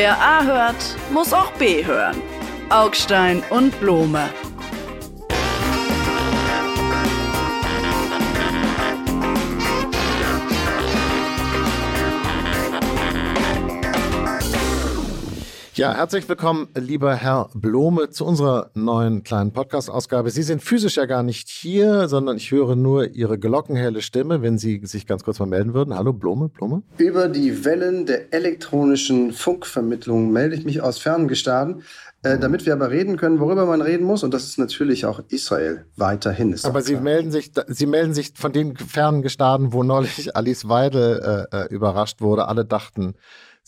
Wer A hört, muss auch B hören. Augstein und Blome. Ja, herzlich willkommen, lieber Herr Blome, zu unserer neuen kleinen Podcast-Ausgabe. Sie sind physisch ja gar nicht hier, sondern ich höre nur Ihre glockenhelle Stimme, wenn Sie sich ganz kurz mal melden würden. Hallo, Blome, Blome. Über die Wellen der elektronischen Funkvermittlung melde ich mich aus fernen Gestaden, äh, damit wir aber reden können, worüber man reden muss. Und das ist natürlich auch Israel weiterhin. Ist aber Sie melden, sich, Sie melden sich von den fernen Gestaden, wo neulich Alice Weidel äh, äh überrascht wurde. Alle dachten,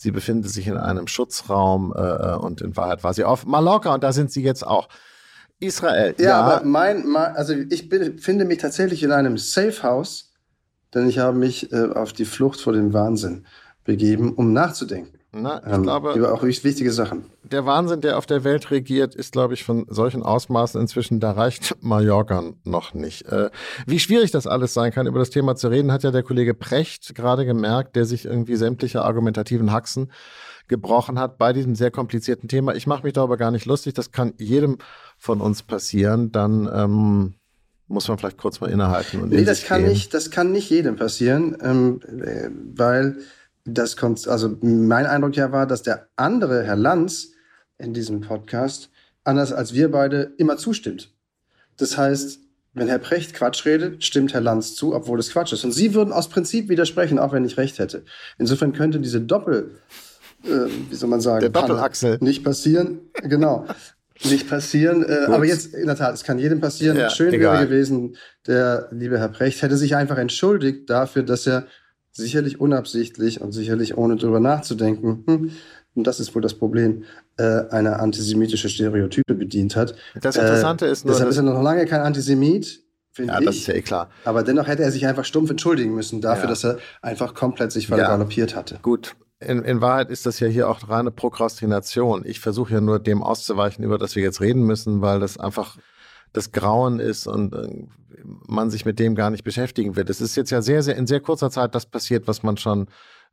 Sie befindet sich in einem Schutzraum äh, äh, und in Wahrheit war sie auf Mallorca und da sind sie jetzt auch. Israel. Ja, ja. aber mein, mein, also ich befinde mich tatsächlich in einem Safe House, denn ich habe mich äh, auf die Flucht vor dem Wahnsinn begeben, um nachzudenken. Na, ich ähm, glaube, über auch wichtige Sachen. Der Wahnsinn, der auf der Welt regiert, ist, glaube ich, von solchen Ausmaßen inzwischen, da reicht Mallorca noch nicht. Äh, wie schwierig das alles sein kann, über das Thema zu reden, hat ja der Kollege Precht gerade gemerkt, der sich irgendwie sämtliche argumentativen Haxen gebrochen hat bei diesem sehr komplizierten Thema. Ich mache mich darüber gar nicht lustig, das kann jedem von uns passieren. Dann ähm, muss man vielleicht kurz mal innehalten. Und nee, das kann, nicht, das kann nicht jedem passieren, ähm, äh, weil das kommt, also mein Eindruck ja war, dass der andere Herr Lanz in diesem Podcast, anders als wir beide, immer zustimmt. Das heißt, wenn Herr Precht Quatsch redet, stimmt Herr Lanz zu, obwohl es Quatsch ist. Und Sie würden aus Prinzip widersprechen, auch wenn ich recht hätte. Insofern könnte diese Doppel, äh, wie soll man sagen, der Doppelachsel nicht passieren. Genau. Nicht passieren. Äh, aber jetzt, in der Tat, es kann jedem passieren. Ja, Schön egal. wäre gewesen, der liebe Herr Precht hätte sich einfach entschuldigt dafür, dass er sicherlich unabsichtlich und sicherlich ohne drüber nachzudenken, hm, und das ist wohl das Problem, äh, eine antisemitische Stereotype bedient hat. Das Interessante äh, ist nur. Deshalb ist er noch lange kein Antisemit, finde ja, ich. Ja, das ist ja eh klar. Aber dennoch hätte er sich einfach stumpf entschuldigen müssen dafür, ja. dass er einfach komplett sich vergaloppiert ja. hatte. Gut. In, in Wahrheit ist das ja hier auch reine Prokrastination. Ich versuche ja nur dem auszuweichen, über das wir jetzt reden müssen, weil das einfach das Grauen ist und äh, man sich mit dem gar nicht beschäftigen wird. Es ist jetzt ja sehr, sehr in sehr kurzer Zeit das passiert, was man schon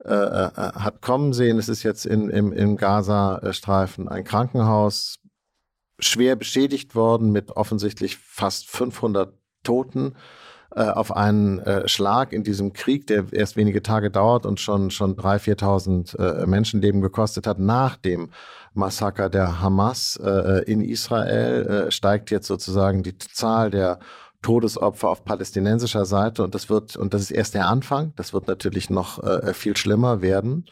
äh, äh, hat kommen sehen. Es ist jetzt in, im, im Gaza-Streifen ein Krankenhaus schwer beschädigt worden mit offensichtlich fast 500 Toten äh, auf einen äh, Schlag in diesem Krieg, der erst wenige Tage dauert und schon schon 3.000, 4.000 äh, Menschenleben gekostet hat, nach dem Massaker der Hamas äh, in Israel äh, steigt jetzt sozusagen die Zahl der Todesopfer auf palästinensischer Seite und das wird und das ist erst der Anfang. Das wird natürlich noch äh, viel schlimmer werden.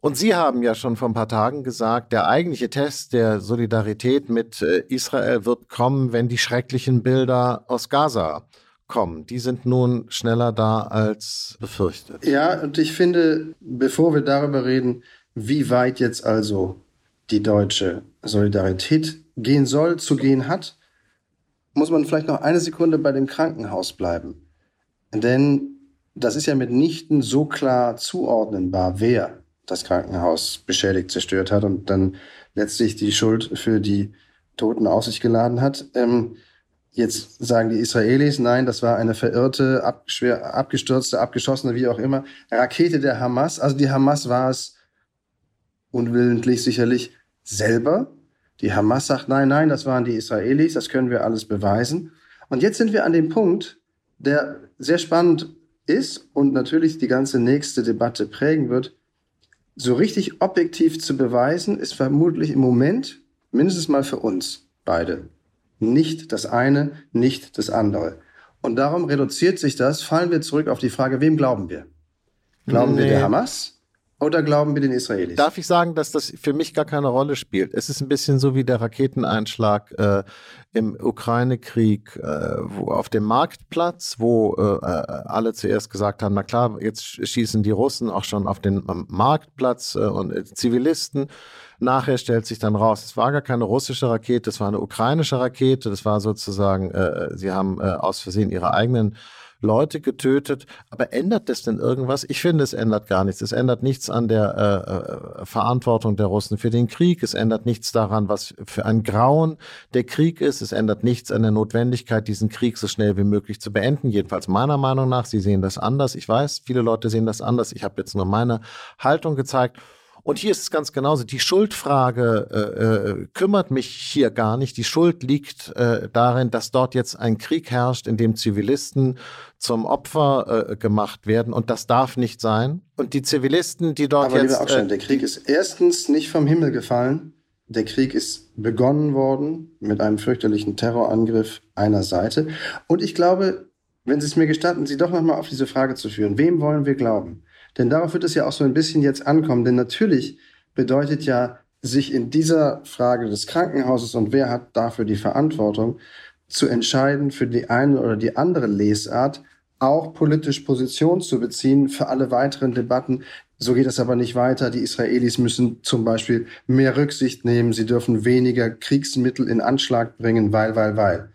Und Sie haben ja schon vor ein paar Tagen gesagt, der eigentliche Test der Solidarität mit äh, Israel wird kommen, wenn die schrecklichen Bilder aus Gaza kommen. Die sind nun schneller da als befürchtet. Ja, und ich finde, bevor wir darüber reden, wie weit jetzt also die deutsche Solidarität gehen soll, zu gehen hat, muss man vielleicht noch eine Sekunde bei dem Krankenhaus bleiben. Denn das ist ja mitnichten so klar zuordnenbar, wer das Krankenhaus beschädigt zerstört hat und dann letztlich die Schuld für die Toten auf sich geladen hat. Ähm, Jetzt sagen die Israelis, nein, das war eine verirrte, abgeschwer, abgestürzte, abgeschossene, wie auch immer, Rakete der Hamas. Also die Hamas war es unwillentlich sicherlich selber. Die Hamas sagt, nein, nein, das waren die Israelis, das können wir alles beweisen. Und jetzt sind wir an dem Punkt, der sehr spannend ist und natürlich die ganze nächste Debatte prägen wird. So richtig objektiv zu beweisen, ist vermutlich im Moment, mindestens mal für uns beide, nicht das eine, nicht das andere. Und darum reduziert sich das, fallen wir zurück auf die Frage, wem glauben wir? Glauben nee. wir der Hamas? Oder glauben wir den Israelis? Darf ich sagen, dass das für mich gar keine Rolle spielt? Es ist ein bisschen so wie der Raketeneinschlag äh, im Ukraine-Krieg, äh, auf dem Marktplatz, wo äh, äh alle zuerst gesagt haben, na klar, jetzt schießen die Russen auch schon auf den Marktplatz äh, und äh, Zivilisten. Nachher stellt sich dann raus, es war gar keine russische Rakete, es war eine ukrainische Rakete. Das war sozusagen, sie haben aus Versehen ihre eigenen Leute getötet. Aber ändert das denn irgendwas? Ich finde, es ändert gar nichts. Es ändert nichts an der äh, äh, Verantwortung der Russen für den Krieg. Es ändert nichts daran, was für ein Grauen der Krieg ist. Es ändert nichts an der Notwendigkeit, diesen Krieg so schnell wie möglich zu beenden. Jedenfalls meiner Meinung nach. Sie sehen das anders. Ich weiß, viele Leute sehen das anders. Ich habe jetzt nur meine Haltung gezeigt. Und hier ist es ganz genauso. Die Schuldfrage äh, äh, kümmert mich hier gar nicht. Die Schuld liegt äh, darin, dass dort jetzt ein Krieg herrscht, in dem Zivilisten zum Opfer äh, gemacht werden. Und das darf nicht sein. Und die Zivilisten, die dort Aber jetzt. Abstand, äh, der Krieg ist erstens nicht vom Himmel gefallen. Der Krieg ist begonnen worden mit einem fürchterlichen Terrorangriff einer Seite. Und ich glaube, wenn Sie es mir gestatten, Sie doch nochmal auf diese Frage zu führen. Wem wollen wir glauben? Denn darauf wird es ja auch so ein bisschen jetzt ankommen. Denn natürlich bedeutet ja, sich in dieser Frage des Krankenhauses und wer hat dafür die Verantwortung, zu entscheiden für die eine oder die andere Lesart, auch politisch Position zu beziehen für alle weiteren Debatten. So geht es aber nicht weiter. Die Israelis müssen zum Beispiel mehr Rücksicht nehmen. Sie dürfen weniger Kriegsmittel in Anschlag bringen, weil, weil, weil.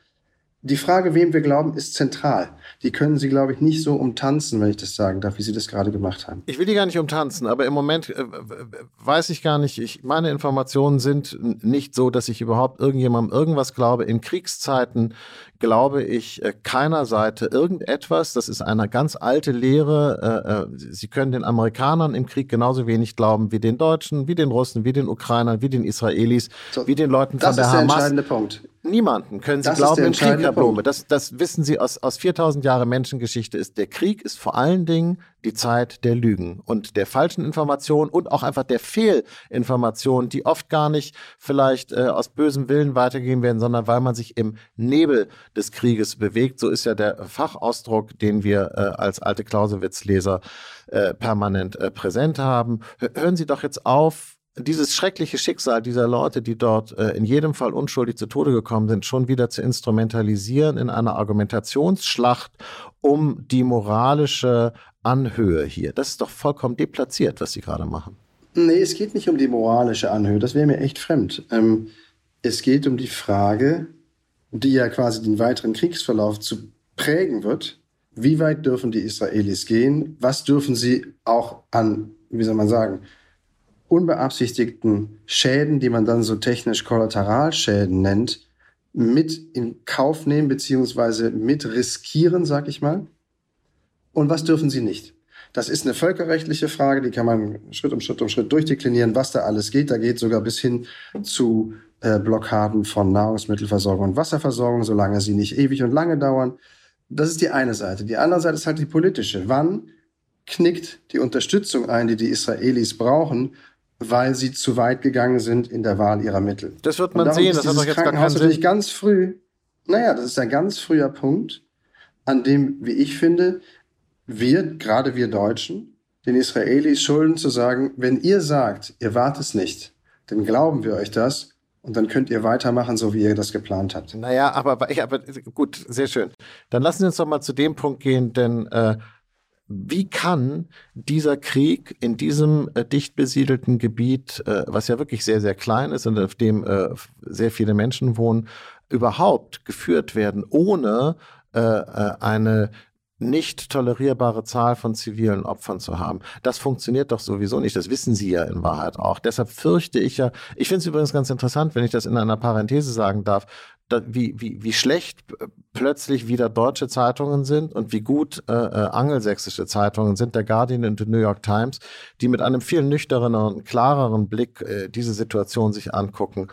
Die Frage, wem wir glauben, ist zentral die können sie, glaube ich, nicht so umtanzen, wenn ich das sagen darf, wie sie das gerade gemacht haben. Ich will die gar nicht umtanzen, aber im Moment äh, weiß ich gar nicht, ich, meine Informationen sind nicht so, dass ich überhaupt irgendjemandem irgendwas glaube. In Kriegszeiten glaube ich äh, keiner Seite irgendetwas. Das ist eine ganz alte Lehre. Äh, äh, sie können den Amerikanern im Krieg genauso wenig glauben wie den Deutschen, wie den Russen, wie den Ukrainern, wie den Israelis, so, wie den Leuten von der, der Hamas. Das ist der entscheidende Punkt. Niemanden können Sie das glauben im Krieg, Herr Blume. Das, das wissen Sie aus, aus 4000 Jahren Menschengeschichte. Ist der Krieg ist vor allen Dingen die Zeit der Lügen und der falschen Informationen und auch einfach der Fehlinformationen, die oft gar nicht vielleicht äh, aus bösem Willen weitergehen werden, sondern weil man sich im Nebel des Krieges bewegt. So ist ja der Fachausdruck, den wir äh, als alte Clausewitz-Leser äh, permanent äh, präsent haben. Hören Sie doch jetzt auf, dieses schreckliche Schicksal dieser Leute, die dort äh, in jedem Fall unschuldig zu Tode gekommen sind, schon wieder zu instrumentalisieren in einer Argumentationsschlacht um die moralische Anhöhe hier. Das ist doch vollkommen deplatziert, was Sie gerade machen. Nee, es geht nicht um die moralische Anhöhe. Das wäre mir echt fremd. Ähm, es geht um die Frage, die ja quasi den weiteren Kriegsverlauf zu prägen wird. Wie weit dürfen die Israelis gehen? Was dürfen sie auch an, wie soll man sagen, unbeabsichtigten Schäden, die man dann so technisch Kollateralschäden nennt, mit in Kauf nehmen beziehungsweise mit riskieren, sag ich mal? Und was dürfen sie nicht? Das ist eine völkerrechtliche Frage, die kann man Schritt um Schritt um Schritt durchdeklinieren, was da alles geht. Da geht sogar bis hin zu äh, Blockaden von Nahrungsmittelversorgung und Wasserversorgung, solange sie nicht ewig und lange dauern. Das ist die eine Seite. Die andere Seite ist halt die politische. Wann knickt die Unterstützung ein, die die Israelis brauchen, weil sie zu weit gegangen sind in der Wahl ihrer Mittel. Das wird man sehen, das hat doch jetzt gar keinen Sinn. ganz früh, naja, das ist ein ganz früher Punkt, an dem, wie ich finde, wir, gerade wir Deutschen, den Israelis schulden zu sagen, wenn ihr sagt, ihr wart es nicht, dann glauben wir euch das und dann könnt ihr weitermachen, so wie ihr das geplant habt. Naja, aber, aber gut, sehr schön. Dann lassen Sie uns doch mal zu dem Punkt gehen, denn äh, wie kann dieser Krieg in diesem äh, dicht besiedelten Gebiet, äh, was ja wirklich sehr, sehr klein ist und auf dem äh, sehr viele Menschen wohnen, überhaupt geführt werden, ohne äh, äh, eine nicht tolerierbare Zahl von zivilen Opfern zu haben. Das funktioniert doch sowieso nicht. Das wissen Sie ja in Wahrheit auch. Deshalb fürchte ich ja, ich finde es übrigens ganz interessant, wenn ich das in einer Parenthese sagen darf, da, wie, wie, wie schlecht plötzlich wieder deutsche Zeitungen sind und wie gut äh, äh, angelsächsische Zeitungen sind, der Guardian und die New York Times, die mit einem viel nüchterneren, klareren Blick äh, diese Situation sich angucken.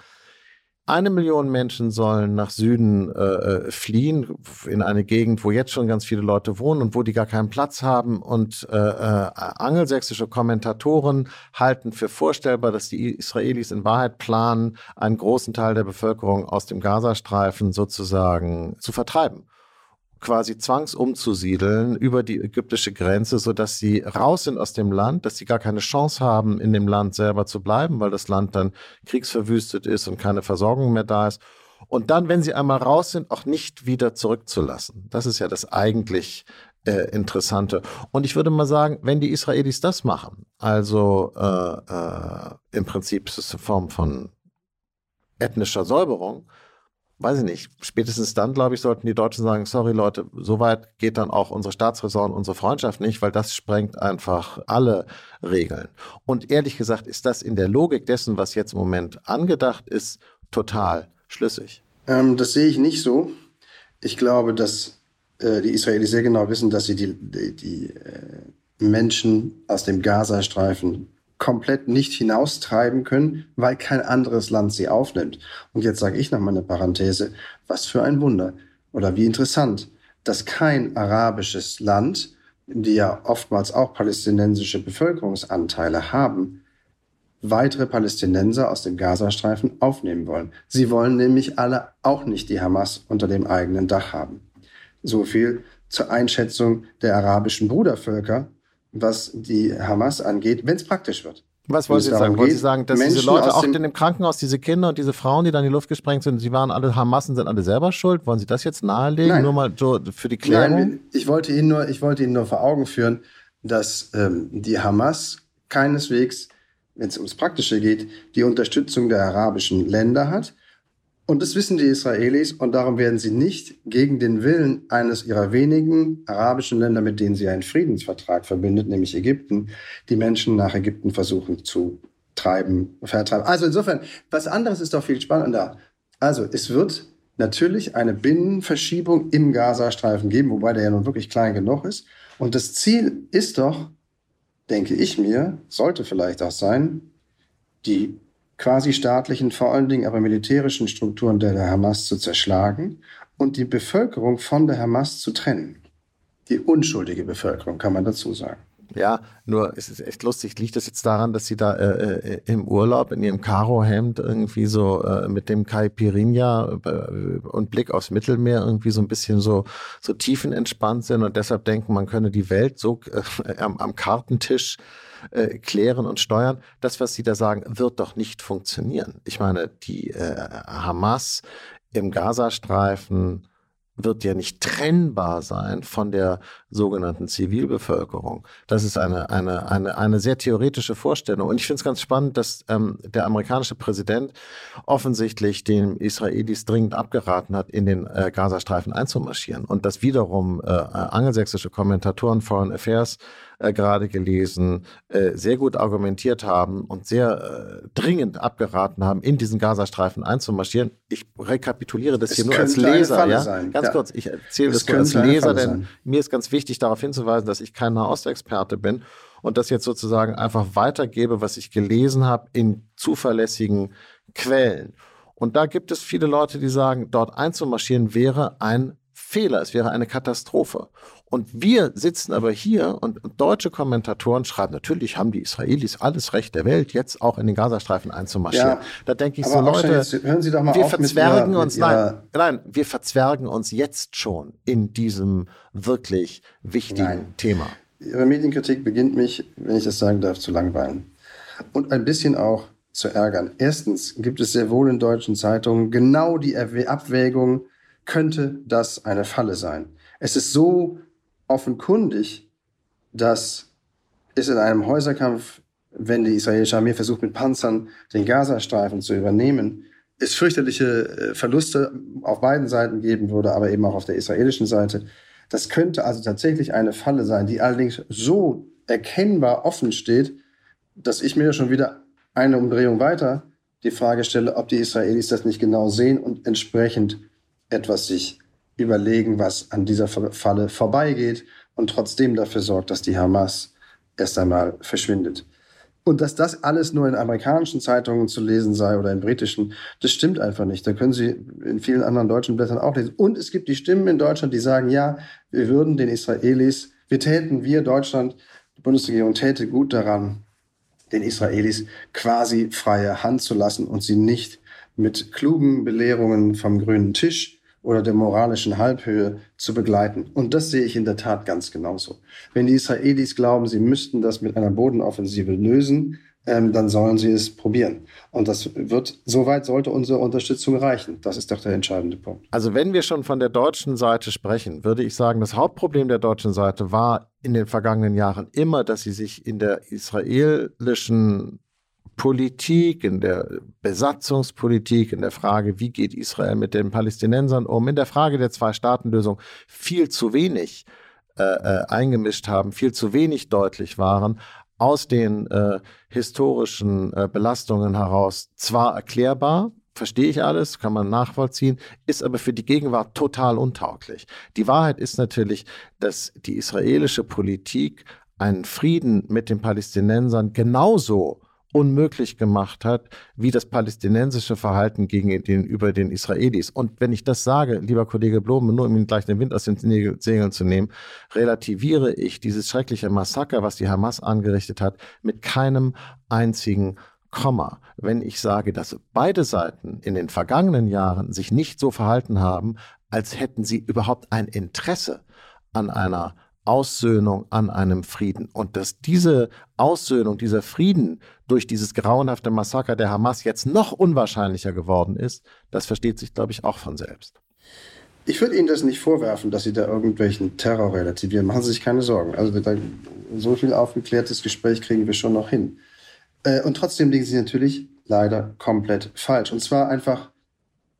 Eine Million Menschen sollen nach Süden äh, äh, fliehen, in eine Gegend, wo jetzt schon ganz viele Leute wohnen und wo die gar keinen Platz haben. Und äh, äh, angelsächsische Kommentatoren halten für vorstellbar, dass die Israelis in Wahrheit planen, einen großen Teil der Bevölkerung aus dem Gazastreifen sozusagen zu vertreiben quasi zwangsumzusiedeln über die ägyptische Grenze, so dass sie raus sind aus dem Land, dass sie gar keine Chance haben, in dem Land selber zu bleiben, weil das Land dann kriegsverwüstet ist und keine Versorgung mehr da ist. Und dann, wenn sie einmal raus sind, auch nicht wieder zurückzulassen. Das ist ja das eigentlich äh, Interessante. Und ich würde mal sagen, wenn die Israelis das machen, also äh, äh, im Prinzip ist es eine Form von ethnischer Säuberung, weiß ich nicht, spätestens dann, glaube ich, sollten die Deutschen sagen, sorry Leute, so weit geht dann auch unsere Staatsräson, unsere Freundschaft nicht, weil das sprengt einfach alle Regeln. Und ehrlich gesagt ist das in der Logik dessen, was jetzt im Moment angedacht ist, total schlüssig. Ähm, das sehe ich nicht so. Ich glaube, dass äh, die Israelis sehr genau wissen, dass sie die, die, die äh, Menschen aus dem Gazastreifen komplett nicht hinaustreiben können, weil kein anderes Land sie aufnimmt. Und jetzt sage ich noch mal eine Parenthese, was für ein Wunder oder wie interessant, dass kein arabisches Land, die ja oftmals auch palästinensische Bevölkerungsanteile haben, weitere Palästinenser aus dem Gazastreifen aufnehmen wollen. Sie wollen nämlich alle auch nicht die Hamas unter dem eigenen Dach haben. So viel zur Einschätzung der arabischen Brudervölker, was die Hamas angeht, wenn es praktisch wird. Was wollen Sie sagen? Wollen Sie sagen, dass Menschen diese Leute auch in dem Krankenhaus, diese Kinder und diese Frauen, die dann in die Luft gesprengt sind, sie waren alle Hamassen, sind alle selber schuld? Wollen Sie das jetzt nahelegen? Nein. Nur mal so für die Klärung? Nein, ich wollte Ihnen nur, ich wollte Ihnen nur vor Augen führen, dass ähm, die Hamas keineswegs, wenn es ums Praktische geht, die Unterstützung der arabischen Länder hat, und das wissen die Israelis und darum werden sie nicht gegen den Willen eines ihrer wenigen arabischen Länder, mit denen sie einen Friedensvertrag verbindet, nämlich Ägypten, die Menschen nach Ägypten versuchen zu treiben, vertreiben. Also insofern, was anderes ist doch viel spannender. Also es wird natürlich eine Binnenverschiebung im Gazastreifen geben, wobei der ja nun wirklich klein genug ist. Und das Ziel ist doch, denke ich mir, sollte vielleicht auch sein, die quasi staatlichen, vor allen Dingen aber militärischen Strukturen der, der Hamas zu zerschlagen und die Bevölkerung von der Hamas zu trennen. Die unschuldige Bevölkerung, kann man dazu sagen. Ja, nur es ist echt lustig. Liegt das jetzt daran, dass sie da äh, äh im Urlaub in ihrem Karohemd irgendwie so äh, mit dem Caipirinha äh, und Blick aufs Mittelmeer irgendwie so ein bisschen so, so tiefenentspannt sind und deshalb denken, man könne die Welt so äh, am, am Kartentisch äh, klären und steuern. Das, was Sie da sagen, wird doch nicht funktionieren. Ich meine, die Hamas im Gazastreifen wird ja nicht trennbar sein von der sogenannten Zivilbevölkerung. Das ist eine, eine, eine, eine sehr theoretische Vorstellung. Und ich finde es ganz spannend, dass ähm, der amerikanische Präsident offensichtlich den Israelis dringend abgeraten hat, in den äh, Gazastreifen einzumarschieren. Und dass wiederum äh, angelsächsische Kommentatoren Foreign Affairs äh, gerade gelesen, äh, sehr gut argumentiert haben und sehr äh, dringend abgeraten haben, in diesen Gazastreifen einzumarschieren. Ich rekapituliere das es hier nur als Leser. Ja? Sein. Ganz ja. kurz, ich erzähle das nur als Leser, denn mir ist ganz wichtig darauf hinzuweisen, dass ich kein Nahostexperte bin und das jetzt sozusagen einfach weitergebe, was ich gelesen habe in zuverlässigen Quellen. Und da gibt es viele Leute, die sagen, dort einzumarschieren wäre ein Fehler, es wäre eine Katastrophe. Und wir sitzen aber hier und, deutsche Kommentatoren schreiben, natürlich haben die Israelis alles Recht der Welt, jetzt auch in den Gazastreifen einzumarschieren. Ja, da denke ich so, Leute, jetzt, hören Sie doch mal wir auf verzwergen mit ihrer, uns, mit nein, nein, wir verzwergen uns jetzt schon in diesem wirklich wichtigen nein. Thema. Ihre Medienkritik beginnt mich, wenn ich das sagen darf, zu langweilen. Und ein bisschen auch zu ärgern. Erstens gibt es sehr wohl in deutschen Zeitungen genau die Abwägung, könnte das eine Falle sein. Es ist so offenkundig, dass es in einem Häuserkampf, wenn die israelische Armee versucht, mit Panzern den Gazastreifen zu übernehmen, es fürchterliche äh, Verluste auf beiden Seiten geben würde, aber eben auch auf der israelischen Seite. Das könnte also tatsächlich eine Falle sein, die allerdings so erkennbar offen steht, dass ich mir schon wieder eine Umdrehung weiter die Frage stelle, ob die Israelis das nicht genau sehen und entsprechend etwas sich überlegen, was an dieser Falle vorbeigeht und trotzdem dafür sorgt, dass die Hamas erst einmal verschwindet. Und dass das alles nur in amerikanischen Zeitungen zu lesen sei oder in britischen, das stimmt einfach nicht. Da können Sie in vielen anderen deutschen Blättern auch lesen. Und es gibt die Stimmen in Deutschland, die sagen, ja, wir würden den Israelis, wir täten, wir Deutschland, die Bundesregierung täte gut daran, den Israelis quasi freie Hand zu lassen und sie nicht mit klugen Belehrungen vom grünen Tisch oder der moralischen Halbhöhe zu begleiten. Und das sehe ich in der Tat ganz genauso. Wenn die Israelis glauben, sie müssten das mit einer Bodenoffensive lösen, ähm, dann sollen sie es probieren. Und das wird, soweit sollte unsere Unterstützung reichen. Das ist doch der entscheidende Punkt. Also wenn wir schon von der deutschen Seite sprechen, würde ich sagen, das Hauptproblem der deutschen Seite war in den vergangenen Jahren immer, dass sie sich in der israelischen Politik, in der Besatzungspolitik, in der Frage, wie geht Israel mit den Palästinensern um, in der Frage der Zwei-Staaten-Lösung viel zu wenig äh, äh, eingemischt haben, viel zu wenig deutlich waren, aus den äh, historischen äh, Belastungen heraus zwar erklärbar, verstehe ich alles, kann man nachvollziehen, ist aber für die Gegenwart total untauglich. Die Wahrheit ist natürlich, dass die israelische Politik einen Frieden mit den Palästinensern genauso unmöglich gemacht hat, wie das palästinensische Verhalten gegenüber den Israelis. Und wenn ich das sage, lieber Kollege Blome, nur um Ihnen gleich den Wind aus den Segeln zu nehmen, relativiere ich dieses schreckliche Massaker, was die Hamas angerichtet hat, mit keinem einzigen Komma. Wenn ich sage, dass beide Seiten in den vergangenen Jahren sich nicht so verhalten haben, als hätten sie überhaupt ein Interesse an einer Aussöhnung an einem Frieden. Und dass diese Aussöhnung, dieser Frieden durch dieses grauenhafte Massaker der Hamas jetzt noch unwahrscheinlicher geworden ist, das versteht sich, glaube ich, auch von selbst. Ich würde Ihnen das nicht vorwerfen, dass Sie da irgendwelchen Terror relativieren. Machen Sie sich keine Sorgen. Also so viel aufgeklärtes Gespräch kriegen wir schon noch hin. Äh, und trotzdem liegen Sie natürlich leider komplett falsch. Und zwar einfach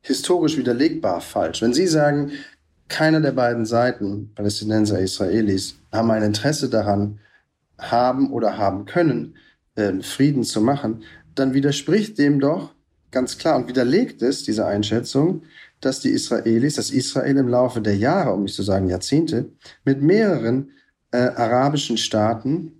historisch widerlegbar falsch. Wenn Sie sagen, keiner der beiden Seiten, Palästinenser, Israelis, haben ein Interesse daran, haben oder haben können, äh, Frieden zu machen, dann widerspricht dem doch ganz klar und widerlegt es, diese Einschätzung, dass die Israelis, dass Israel im Laufe der Jahre, um nicht zu sagen Jahrzehnte, mit mehreren äh, arabischen Staaten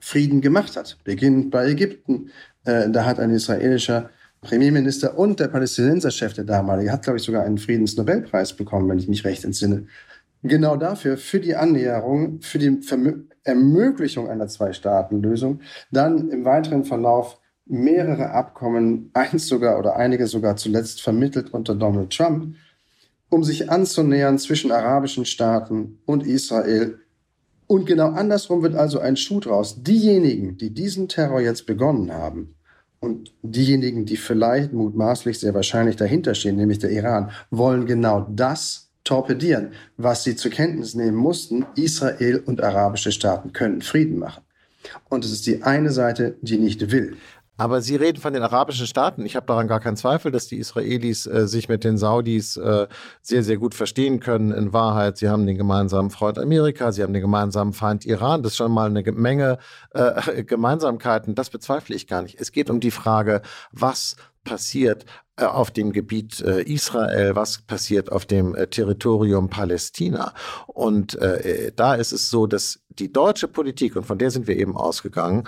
Frieden gemacht hat. Beginnend bei Ägypten. Äh, da hat ein israelischer Premierminister und der Palästinenserchef, der damalige, hat, glaube ich, sogar einen Friedensnobelpreis bekommen, wenn ich mich recht entsinne. Genau dafür, für die Annäherung, für die Vermö Ermöglichung einer Zwei-Staaten-Lösung, dann im weiteren Verlauf mehrere Abkommen, eins sogar oder einige sogar zuletzt vermittelt unter Donald Trump, um sich anzunähern zwischen arabischen Staaten und Israel. Und genau andersrum wird also ein Schuh draus. Diejenigen, die diesen Terror jetzt begonnen haben, und diejenigen, die vielleicht mutmaßlich sehr wahrscheinlich dahinter stehen, nämlich der Iran, wollen genau das torpedieren, was sie zur Kenntnis nehmen mussten. Israel und arabische Staaten können Frieden machen. Und es ist die eine Seite, die nicht will. Aber Sie reden von den arabischen Staaten. Ich habe daran gar keinen Zweifel, dass die Israelis äh, sich mit den Saudis äh, sehr, sehr gut verstehen können. In Wahrheit, sie haben den gemeinsamen Freund Amerika, sie haben den gemeinsamen Feind Iran. Das ist schon mal eine Menge äh, Gemeinsamkeiten. Das bezweifle ich gar nicht. Es geht um die Frage, was passiert äh, auf dem Gebiet äh, Israel, was passiert auf dem äh, Territorium Palästina. Und äh, da ist es so, dass die deutsche Politik, und von der sind wir eben ausgegangen,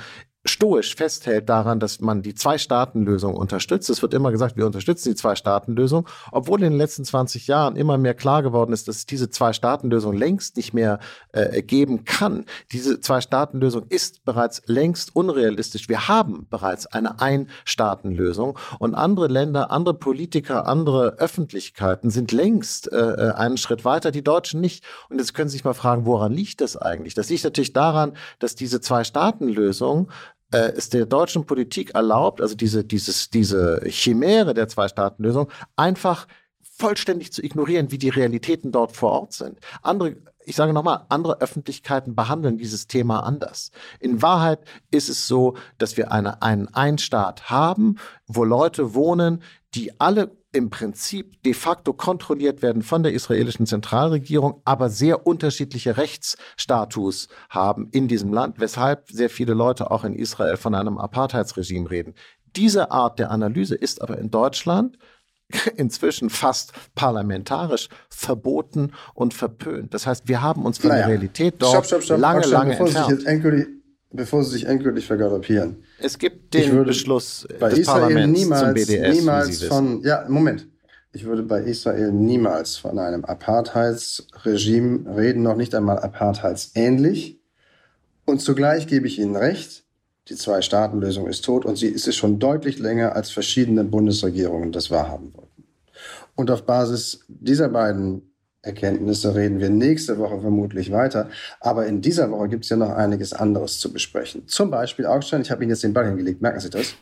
stoisch festhält daran, dass man die Zwei-Staaten-Lösung unterstützt. Es wird immer gesagt, wir unterstützen die Zwei-Staaten-Lösung, obwohl in den letzten 20 Jahren immer mehr klar geworden ist, dass es diese Zwei-Staaten-Lösung längst nicht mehr äh, geben kann. Diese Zwei-Staaten-Lösung ist bereits längst unrealistisch. Wir haben bereits eine Ein-Staaten-Lösung und andere Länder, andere Politiker, andere Öffentlichkeiten sind längst äh, äh, einen Schritt weiter, die Deutschen nicht. Und jetzt können Sie sich mal fragen, woran liegt das eigentlich? Das liegt natürlich daran, dass diese Zwei-Staaten-Lösung äh, es der deutschen Politik erlaubt, also diese, dieses, diese Chimäre der Zwei-Staaten-Lösung, einfach vollständig zu ignorieren, wie die Realitäten dort vor Ort sind. Andere, ich sage nochmal, andere Öffentlichkeiten behandeln dieses Thema anders. In Wahrheit ist es so, dass wir eine, einen Einstaat haben, wo Leute wohnen, die alle im Prinzip de facto kontrolliert werden von der israelischen Zentralregierung, aber sehr unterschiedliche Rechtsstatus haben in diesem Land, weshalb sehr viele Leute auch in Israel von einem Apartheidsregime reden. Diese Art der Analyse ist aber in Deutschland inzwischen fast parlamentarisch verboten und verpönt. Das heißt, wir haben uns von naja. der Realität dort stopp, stopp, stopp. lange, stopp, lange entfernt bevor sie sich endgültig vergaloppieren. Es gibt den Beschluss bei des Israel Parlaments niemals, zum BDS, niemals von, ja, Moment. Ich würde bei Israel niemals von einem Apartheidsregime reden, noch nicht einmal apartheidsähnlich. Und zugleich gebe ich Ihnen recht, die Zwei-Staaten-Lösung ist tot und sie ist es schon deutlich länger, als verschiedene Bundesregierungen das wahrhaben wollten. Und auf Basis dieser beiden Erkenntnisse reden wir nächste Woche vermutlich weiter. Aber in dieser Woche gibt es ja noch einiges anderes zu besprechen. Zum Beispiel Augstein, ich habe Ihnen jetzt den Ball hingelegt. Merken Sie das?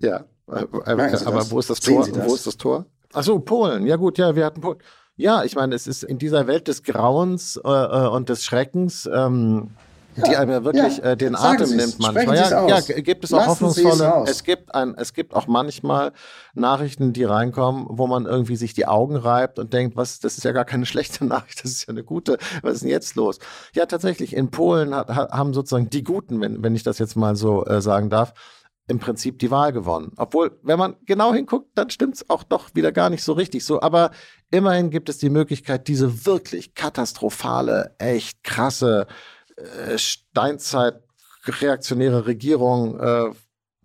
Ja, aber das? wo ist das Tor? Wo ist das Tor? Ach so, Polen. Ja gut, ja, wir hatten Polen. Ja, ich meine, es ist in dieser Welt des Grauens äh, äh und des Schreckens ähm, die einem ja wirklich ja, äh, den Atem Sie's, nimmt manchmal. Ja, ja, gibt es auch Lassen hoffnungsvolle. Es, gibt ein, es gibt auch manchmal Nachrichten, die reinkommen, wo man irgendwie sich die Augen reibt und denkt, was, das ist ja gar keine schlechte Nachricht, das ist ja eine gute. Was ist denn jetzt los? Ja, tatsächlich. In Polen hat, haben sozusagen die Guten, wenn, wenn ich das jetzt mal so äh, sagen darf, im Prinzip die Wahl gewonnen. Obwohl, wenn man genau hinguckt, dann stimmt es auch doch wieder gar nicht so richtig so. Aber immerhin gibt es die Möglichkeit, diese wirklich katastrophale, echt krasse äh, Steinzeit-reaktionäre Regierung äh,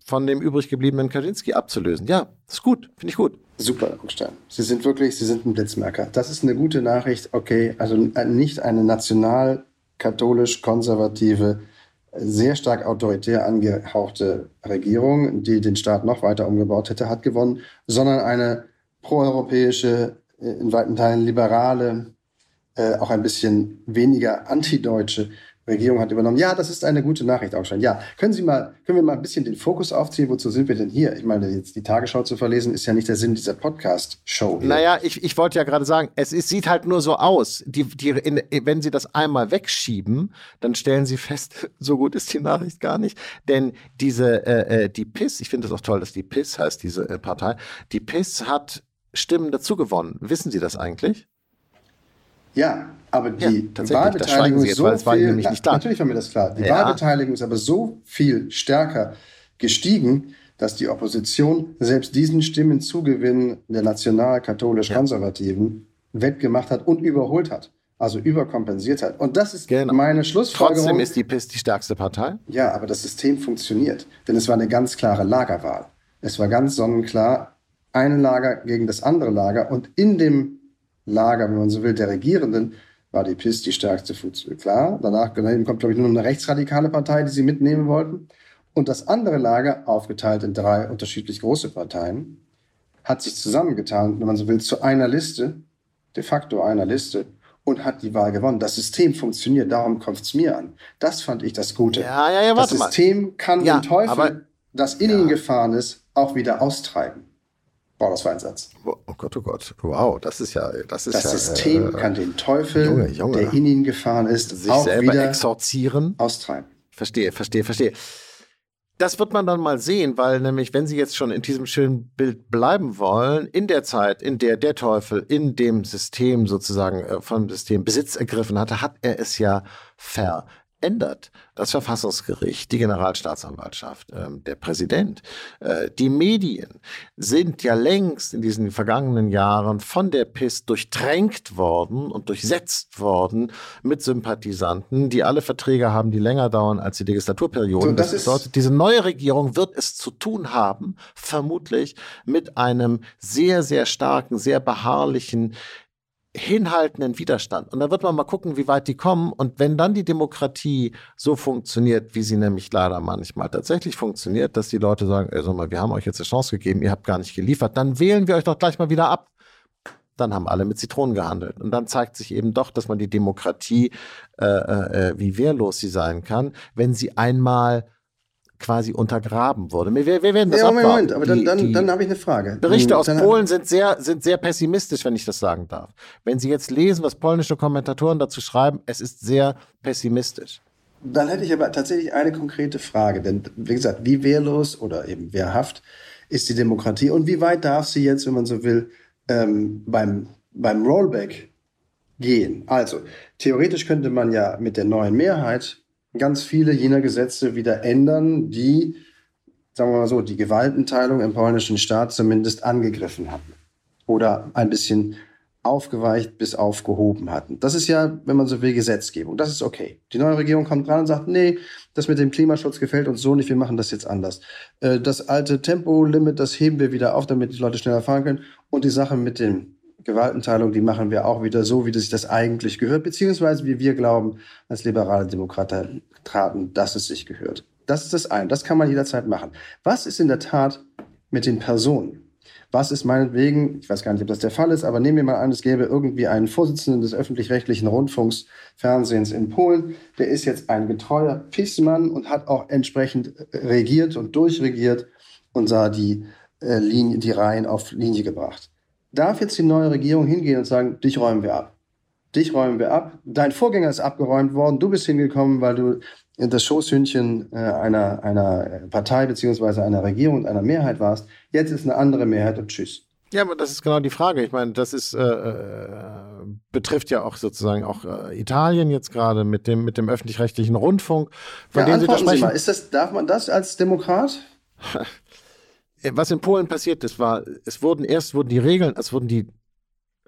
von dem übrig gebliebenen Kaczynski abzulösen. Ja, ist gut, finde ich gut. Super, Stein. Sie sind wirklich, Sie sind ein Blitzmerker. Das ist eine gute Nachricht. Okay, also nicht eine national-katholisch-konservative, sehr stark autoritär angehauchte Regierung, die den Staat noch weiter umgebaut hätte, hat gewonnen, sondern eine proeuropäische, in weiten Teilen liberale, äh, auch ein bisschen weniger antideutsche Regierung hat übernommen. Ja, das ist eine gute Nachricht auch schon. Ja, können Sie mal, können wir mal ein bisschen den Fokus aufziehen? Wozu sind wir denn hier? Ich meine, jetzt die Tagesschau zu verlesen, ist ja nicht der Sinn dieser Podcast-Show. Naja, ich, ich wollte ja gerade sagen, es ist, sieht halt nur so aus. Die, die, in, wenn Sie das einmal wegschieben, dann stellen Sie fest, so gut ist die Nachricht gar nicht. Denn diese, äh, äh die PIS, ich finde es auch toll, dass die PIS heißt, diese äh, Partei, die PIS hat Stimmen dazu gewonnen. Wissen Sie das eigentlich? Ja, aber die ja, Wahlbeteiligung ist so jetzt, viel, nämlich nicht klar. Natürlich war mir das klar. Die ja. Wahlbeteiligung ist aber so viel stärker gestiegen, dass die Opposition selbst diesen Stimmenzugewinn der national-katholisch-konservativen ja. wettgemacht hat und überholt hat. Also überkompensiert hat. Und das ist genau. meine Schlussfolgerung. Trotzdem ist die PIS die stärkste Partei. Ja, aber das System funktioniert. Denn es war eine ganz klare Lagerwahl. Es war ganz sonnenklar, ein Lager gegen das andere Lager. Und in dem Lager, wenn man so will, der Regierenden, war die PIS die stärkste Funktion. Klar, danach kommt, glaube ich, nur eine rechtsradikale Partei, die sie mitnehmen wollten. Und das andere Lager, aufgeteilt in drei unterschiedlich große Parteien, hat sich zusammengetan, wenn man so will, zu einer Liste, de facto einer Liste, und hat die Wahl gewonnen. Das System funktioniert, darum kommt es mir an. Das fand ich das Gute. Ja, ja, ja, das System mal. kann ja, den Teufel, das in ihn gefahren ist, auch wieder austreiben. Boah, das war ein Satz. Oh Gott, oh Gott. Wow, das ist ja. Das, ist das ja, System äh, kann den Teufel, Junge, Junge. der in ihn gefahren ist, sich auch selber wieder exorzieren. Austreiben. Verstehe, verstehe, verstehe. Das wird man dann mal sehen, weil nämlich, wenn Sie jetzt schon in diesem schönen Bild bleiben wollen, in der Zeit, in der der Teufel in dem System sozusagen äh, vom System Besitz ergriffen hatte, hat er es ja ver ändert. Das Verfassungsgericht, die Generalstaatsanwaltschaft, äh, der Präsident, äh, die Medien sind ja längst in diesen vergangenen Jahren von der PIS durchtränkt worden und durchsetzt worden mit Sympathisanten, die alle Verträge haben, die länger dauern als die Legislaturperioden. So, das, das bedeutet, diese neue Regierung wird es zu tun haben, vermutlich mit einem sehr, sehr starken, sehr beharrlichen hinhaltenden Widerstand. Und da wird man mal gucken, wie weit die kommen. Und wenn dann die Demokratie so funktioniert, wie sie nämlich leider manchmal tatsächlich funktioniert, dass die Leute sagen, ey, sag mal, wir haben euch jetzt eine Chance gegeben, ihr habt gar nicht geliefert, dann wählen wir euch doch gleich mal wieder ab. Dann haben alle mit Zitronen gehandelt. Und dann zeigt sich eben doch, dass man die Demokratie, äh, äh, äh wie wehrlos sie sein kann, wenn sie einmal quasi untergraben wurde. Wir, wir werden das ja, Moment, Moment, aber dann, dann, dann habe ich eine Frage. Berichte aus Polen sind sehr, sind sehr pessimistisch, wenn ich das sagen darf. Wenn Sie jetzt lesen, was polnische Kommentatoren dazu schreiben, es ist sehr pessimistisch. Dann hätte ich aber tatsächlich eine konkrete Frage. Denn, wie gesagt, wie wehrlos oder eben wehrhaft ist die Demokratie und wie weit darf sie jetzt, wenn man so will, ähm, beim, beim Rollback gehen? Also, theoretisch könnte man ja mit der neuen Mehrheit ganz viele jener Gesetze wieder ändern, die, sagen wir mal so, die Gewaltenteilung im polnischen Staat zumindest angegriffen hatten oder ein bisschen aufgeweicht bis aufgehoben hatten. Das ist ja, wenn man so will, Gesetzgebung. Das ist okay. Die neue Regierung kommt dran und sagt, nee, das mit dem Klimaschutz gefällt uns so nicht, wir machen das jetzt anders. Äh, das alte Tempolimit, das heben wir wieder auf, damit die Leute schneller fahren können. Und die Sache mit den Gewaltenteilung, die machen wir auch wieder so, wie sich das eigentlich gehört, beziehungsweise wie wir glauben, als liberale Demokraten, dass es sich gehört. Das ist das eine. Das kann man jederzeit machen. Was ist in der Tat mit den Personen? Was ist meinetwegen, ich weiß gar nicht, ob das der Fall ist, aber nehmen wir mal an, es gäbe irgendwie einen Vorsitzenden des öffentlich-rechtlichen Rundfunks, Fernsehens in Polen, der ist jetzt ein getreuer Pissmann und hat auch entsprechend regiert und durchregiert und sah die, äh, Linie, die Reihen auf Linie gebracht darf jetzt die neue Regierung hingehen und sagen, dich räumen wir ab. Dich räumen wir ab. Dein Vorgänger ist abgeräumt worden. Du bist hingekommen, weil du das Schoßhündchen äh, einer, einer Partei beziehungsweise einer Regierung und einer Mehrheit warst. Jetzt ist eine andere Mehrheit und tschüss. Ja, aber das ist genau die Frage. Ich meine, das ist äh, äh betrifft ja auch sozusagen auch äh, Italien jetzt gerade mit dem mit dem öffentlich-rechtlichen Rundfunk, von ja, dem Sie da sprechen. Sie mal, ist das darf man das als Demokrat? was in Polen passiert ist, war, es wurden erst wurden die Regeln, es wurden die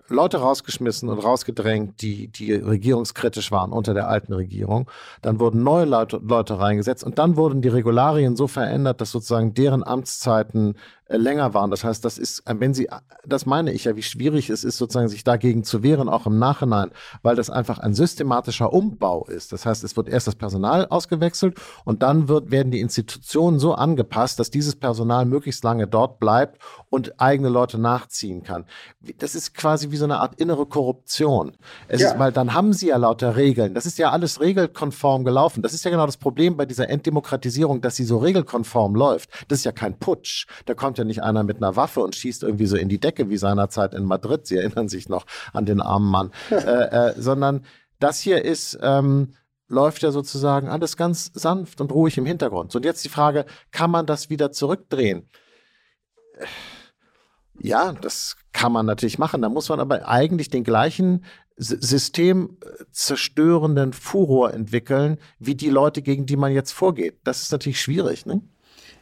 Leute rausgeschmissen und rausgedrängt, die, die regierungskritisch waren unter der alten Regierung. Dann wurden neue Leute, Leute reingesetzt und dann wurden die Regularien so verändert, dass sozusagen deren Amtszeiten äh, länger waren. Das heißt, das ist, äh, wenn Sie, das meine ich ja, wie schwierig es ist, sozusagen sich dagegen zu wehren, auch im Nachhinein, weil das einfach ein systematischer Umbau ist. Das heißt, es wird erst das Personal ausgewechselt und dann wird, werden die Institutionen so angepasst, dass dieses Personal möglichst lange dort bleibt und eigene Leute nachziehen kann. Das ist quasi wie so eine Art innere Korruption. Ja. ist, weil dann haben Sie ja lauter Regeln. Das ist ja alles regelkonform gelaufen. Das ist ja genau das Problem bei dieser Entdemokratisierung, dass sie so regelkonform läuft. Das ist ja kein Putsch. Da kommt ja nicht einer mit einer Waffe und schießt irgendwie so in die Decke wie seinerzeit in Madrid. Sie erinnern sich noch an den armen Mann. äh, äh, sondern das hier ist, ähm, läuft ja sozusagen alles ganz sanft und ruhig im Hintergrund. So, und jetzt die Frage, kann man das wieder zurückdrehen? Ja, das kann man natürlich machen. Da muss man aber eigentlich den gleichen systemzerstörenden Furor entwickeln, wie die Leute, gegen die man jetzt vorgeht. Das ist natürlich schwierig. Ne?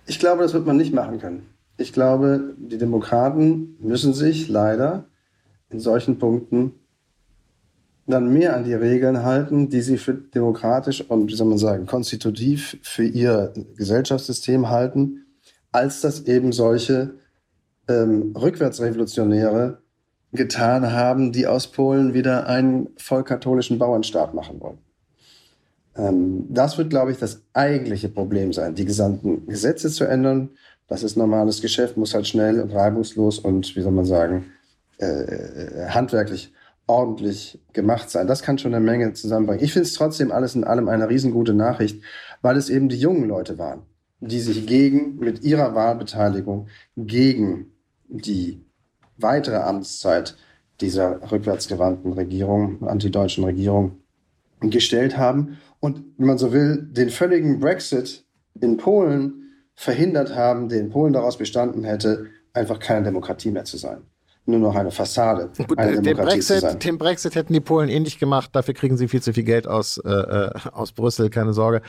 Ich glaube, das wird man nicht machen können. Ich glaube, die Demokraten müssen sich leider in solchen Punkten dann mehr an die Regeln halten, die sie für demokratisch und, wie soll man sagen, konstitutiv für ihr Gesellschaftssystem halten, als das eben solche ähm, Rückwärtsrevolutionäre getan haben, die aus Polen wieder einen vollkatholischen Bauernstaat machen wollen. Ähm, das wird, glaube ich, das eigentliche Problem sein, die gesamten Gesetze zu ändern, das ist normales Geschäft, muss halt schnell und reibungslos und, wie soll man sagen, äh, äh, handwerklich ordentlich gemacht sein. Das kann schon eine Menge zusammenbringen. Ich finde es trotzdem alles in allem eine riesengute Nachricht, weil es eben die jungen Leute waren, die sich gegen, mit ihrer Wahlbeteiligung, gegen die weitere Amtszeit dieser rückwärtsgewandten Regierung, antideutschen Regierung gestellt haben und, wenn man so will, den völligen Brexit in Polen verhindert haben, den Polen daraus bestanden hätte, einfach keine Demokratie mehr zu sein. Nur noch eine Fassade. Gut, eine den, Brexit, den Brexit hätten die Polen ähnlich eh gemacht, dafür kriegen sie viel zu viel Geld aus, äh, äh aus Brüssel, keine Sorge.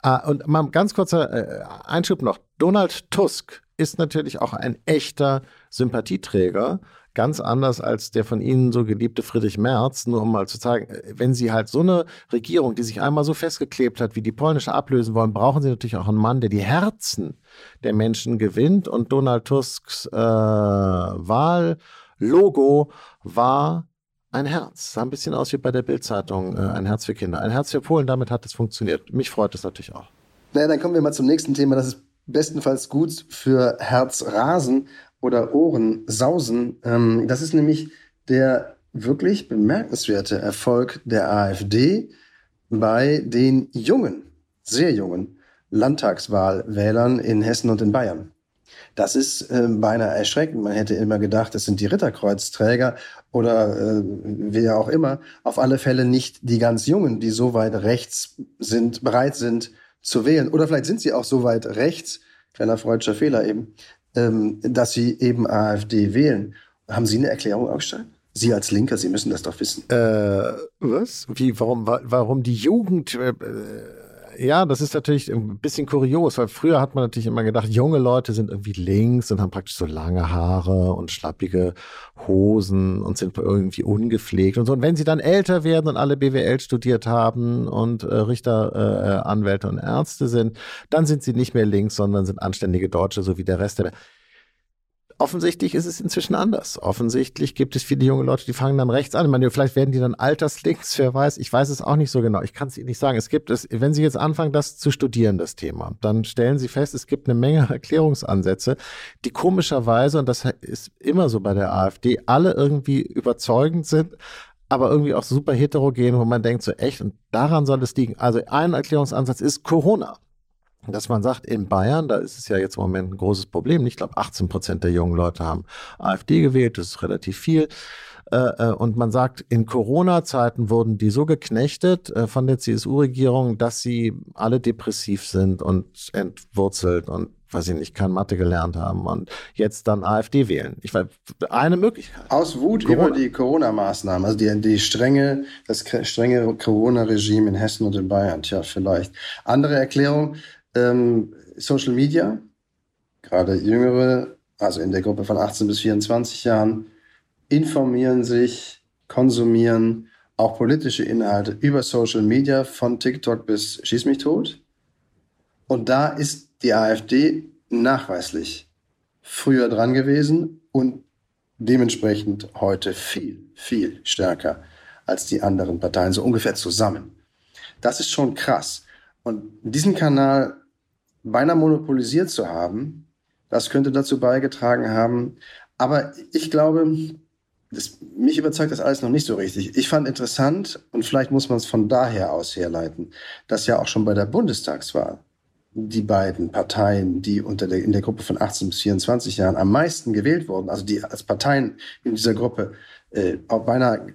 Ah, und mal ganz kurzer äh, Einschub noch. Donald Tusk ist natürlich auch ein echter Sympathieträger ganz anders als der von Ihnen so geliebte Friedrich Merz, nur um mal zu zeigen, äh, wenn Sie halt so eine Regierung, die sich einmal so festgeklebt hat, wie die polnische ablösen wollen, brauchen Sie natürlich auch einen Mann, der die Herzen der Menschen gewinnt. Und Donald Tusks äh, Wahllogo war ein Herz. Sah ein bisschen aus wie bei der Bildzeitung, äh, ein Herz für Kinder. Ein Herz für Polen, damit hat es funktioniert. Mich freut es natürlich auch. Naja, dann kommen wir mal zum nächsten Thema. Das ist bestenfalls gut für Herzrasen oder Ohren sausen. Ähm, das ist nämlich der wirklich bemerkenswerte Erfolg der AfD bei den jungen, sehr jungen Landtagswahlwählern in Hessen und in Bayern. Das ist äh, beinahe erschreckend. Man hätte immer gedacht, es sind die Ritterkreuzträger oder äh, wer auch immer. Auf alle Fälle nicht die ganz Jungen, die so weit rechts sind, bereit sind zu wählen. Oder vielleicht sind sie auch so weit rechts, kleiner freudscher Fehler eben, ähm, dass sie eben AfD wählen. Haben Sie eine Erklärung, Augstein? Sie als Linker, Sie müssen das doch wissen. Äh, was? Wie, warum, warum die Jugend? Äh, ja, das ist natürlich ein bisschen kurios, weil früher hat man natürlich immer gedacht, junge Leute sind irgendwie links und haben praktisch so lange Haare und schlappige Hosen und sind irgendwie ungepflegt und so. Und wenn sie dann älter werden und alle BWL studiert haben und äh, Richter, äh, Anwälte und Ärzte sind, dann sind sie nicht mehr links, sondern sind anständige Deutsche, so wie der Rest der Welt offensichtlich ist es inzwischen anders. Offensichtlich gibt es viele junge Leute, die fangen dann rechts an. Ich meine, vielleicht werden die dann alterslinks, wer weiß. Ich weiß es auch nicht so genau. Ich kann es Ihnen nicht sagen. Es gibt es, wenn Sie jetzt anfangen, das zu studieren, das Thema, dann stellen Sie fest, es gibt eine Menge Erklärungsansätze, die komischerweise, und das ist immer so bei der AfD, alle irgendwie überzeugend sind, aber irgendwie auch super heterogen, wo man denkt, so echt, und daran soll es liegen. Also ein Erklärungsansatz ist Corona dass man sagt, in Bayern, da ist es ja jetzt im Moment ein großes Problem. Ich glaube, 18 Prozent der jungen Leute haben AfD gewählt, das ist relativ viel. Äh, äh, und man sagt, in Corona-Zeiten wurden die so geknechtet äh, von der CSU-Regierung, dass sie alle depressiv sind und entwurzelt und weiß ich nicht, kein Mathe gelernt haben und jetzt dann AfD wählen. Ich weiß, eine Möglichkeit. Aus Wut Corona. über die Corona-Maßnahmen, also die, die strenge, das strenge Corona-Regime in Hessen und in Bayern. Tja, vielleicht. Andere Erklärung, ähm, Social Media, gerade Jüngere, also in der Gruppe von 18 bis 24 Jahren, informieren sich, konsumieren auch politische Inhalte über Social Media von TikTok bis Schieß mich tot. Und da ist die AfD nachweislich früher dran gewesen und dementsprechend heute viel, viel stärker als die anderen Parteien, so ungefähr zusammen. Das ist schon krass. Und diesen Kanal beinahe monopolisiert zu haben, das könnte dazu beigetragen haben. Aber ich glaube, das, mich überzeugt das alles noch nicht so richtig. Ich fand interessant, und vielleicht muss man es von daher aus herleiten, dass ja auch schon bei der Bundestagswahl die beiden Parteien, die unter der, in der Gruppe von 18 bis 24 Jahren am meisten gewählt wurden, also die als Parteien in dieser Gruppe äh, auf beinahe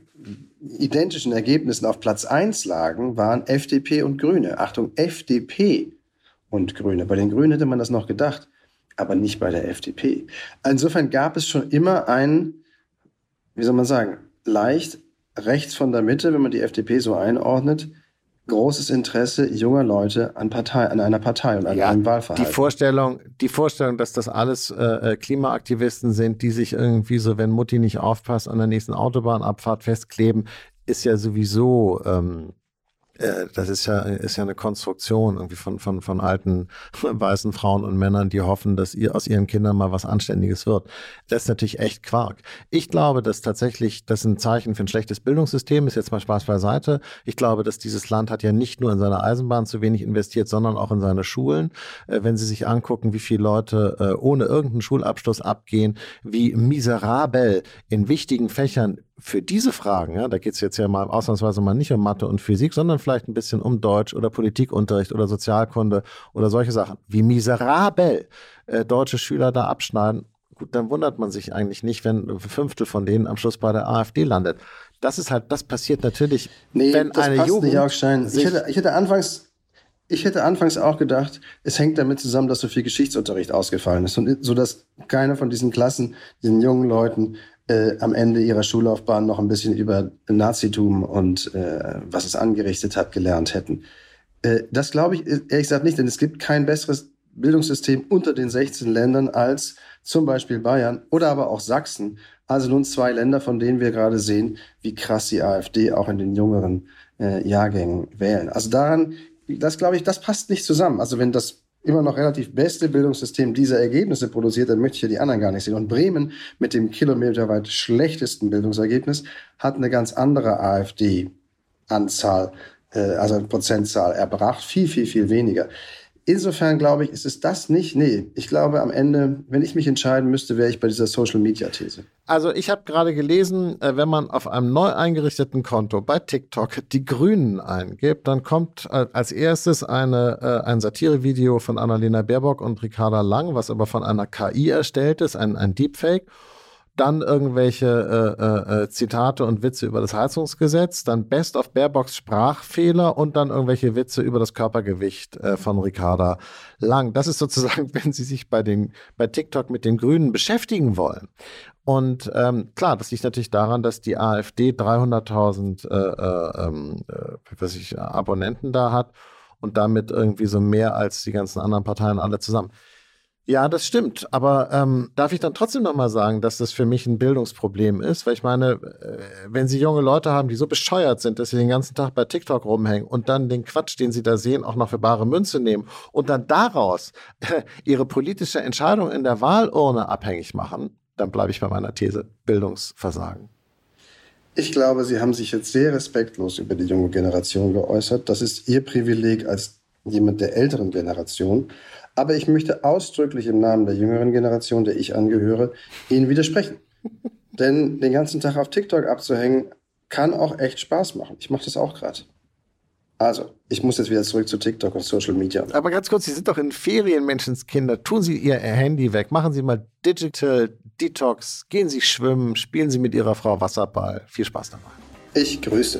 identischen Ergebnissen auf Platz 1 lagen, waren FDP und Grüne. Achtung, FDP und Grüne. Bei den Grünen hätte man das noch gedacht, aber nicht bei der FDP. Insofern gab es schon immer ein wie soll man sagen, leicht rechts von der Mitte, wenn man die FDP so einordnet, großes Interesse junger Leute an Partei, an einer Partei und an ja, einem Wahlverhalten. Die Vorstellung, die Vorstellung, dass das alles äh, äh, Klimaaktivisten sind, die sich irgendwie so, wenn Mutti nicht aufpasst, an der nächsten Autobahnabfahrt festkleben, ist ja sowieso ähm, äh, das ist ja, ist ja eine Konstruktion irgendwie von, von, von alten weißen Frauen und Männern, die hoffen, dass ihr aus ihren Kindern mal was Anständiges wird. Das ist natürlich echt Quark. Ich glaube, dass tatsächlich das ein Zeichen für ein schlechtes Bildungssystem ist, jetzt mal Spaß beiseite. Ich glaube, dass dieses Land hat ja nicht nur in seine Eisenbahn zu wenig investiert, sondern auch in seine Schulen. Äh, wenn Sie sich angucken, wie viele Leute äh, ohne irgendeinen Schulabschluss abgehen, wie miserabel in wichtigen Fächern für diese Fragen, ja, da geht es jetzt ja mal ausnahmsweise mal nicht um Mathe und Physik, sondern vielleicht ein bisschen um Deutsch oder Politikunterricht oder Sozialkunde oder solche Sachen, wie miserabel äh, deutsche Schüler da abschneiden. Gut, dann wundert man sich eigentlich nicht, wenn ein Fünftel von denen am Schluss bei der AfD landet. Das ist halt, das passiert natürlich, nee, wenn das eine passt Jugend. Nicht, Augstein. Ich hätte, ich hätte anfangs ich hätte anfangs auch gedacht, es hängt damit zusammen, dass so viel Geschichtsunterricht ausgefallen ist und so dass keiner von diesen Klassen, diesen jungen Leuten äh, am Ende ihrer Schullaufbahn noch ein bisschen über Nazitum und äh, was es angerichtet hat gelernt hätten. Äh, das glaube ich ehrlich gesagt nicht, denn es gibt kein besseres Bildungssystem unter den 16 Ländern als zum Beispiel Bayern oder aber auch Sachsen. Also nun zwei Länder, von denen wir gerade sehen, wie krass die AfD auch in den jüngeren äh, Jahrgängen wählen. Also daran, das glaube ich, das passt nicht zusammen. Also wenn das immer noch relativ beste Bildungssystem diese Ergebnisse produziert, dann möchte ich ja die anderen gar nicht sehen. Und Bremen mit dem kilometerweit schlechtesten Bildungsergebnis hat eine ganz andere AfD-Anzahl, äh, also Prozentzahl erbracht, viel, viel, viel weniger. Insofern glaube ich, ist es das nicht. Nee, ich glaube am Ende, wenn ich mich entscheiden müsste, wäre ich bei dieser Social Media These. Also ich habe gerade gelesen, äh, wenn man auf einem neu eingerichteten Konto bei TikTok die Grünen eingibt, dann kommt äh, als erstes eine, äh, ein Satirevideo von Annalena Baerbock und Ricarda Lang, was aber von einer KI erstellt ist, ein, ein Deepfake dann irgendwelche äh, äh, Zitate und Witze über das Heizungsgesetz, dann Best of Baerbocks Sprachfehler und dann irgendwelche Witze über das Körpergewicht äh, von Ricarda Lang. Das ist sozusagen, wenn Sie sich bei, den, bei TikTok mit den Grünen beschäftigen wollen. Und ähm, klar, das liegt natürlich daran, dass die AfD 300.000 äh, äh, ähm, äh, Abonnenten da hat und damit irgendwie so mehr als die ganzen anderen Parteien alle zusammen. Ja, das stimmt. Aber ähm, darf ich dann trotzdem nochmal sagen, dass das für mich ein Bildungsproblem ist? Weil ich meine, äh, wenn Sie junge Leute haben, die so bescheuert sind, dass sie den ganzen Tag bei TikTok rumhängen und dann den Quatsch, den sie da sehen, auch noch für bare Münze nehmen und dann daraus ihre politische Entscheidung in der Wahlurne abhängig machen, dann bleibe ich bei meiner These Bildungsversagen. Ich glaube, Sie haben sich jetzt sehr respektlos über die junge Generation geäußert. Das ist Ihr Privileg als jemand der älteren Generation. Aber ich möchte ausdrücklich im Namen der jüngeren Generation, der ich angehöre, Ihnen widersprechen. Denn den ganzen Tag auf TikTok abzuhängen, kann auch echt Spaß machen. Ich mache das auch gerade. Also, ich muss jetzt wieder zurück zu TikTok und Social Media. Aber ganz kurz, Sie sind doch in Ferien, Menschenskinder. Tun Sie Ihr Handy weg. Machen Sie mal Digital Detox. Gehen Sie schwimmen. Spielen Sie mit Ihrer Frau Wasserball. Viel Spaß dabei. Ich grüße.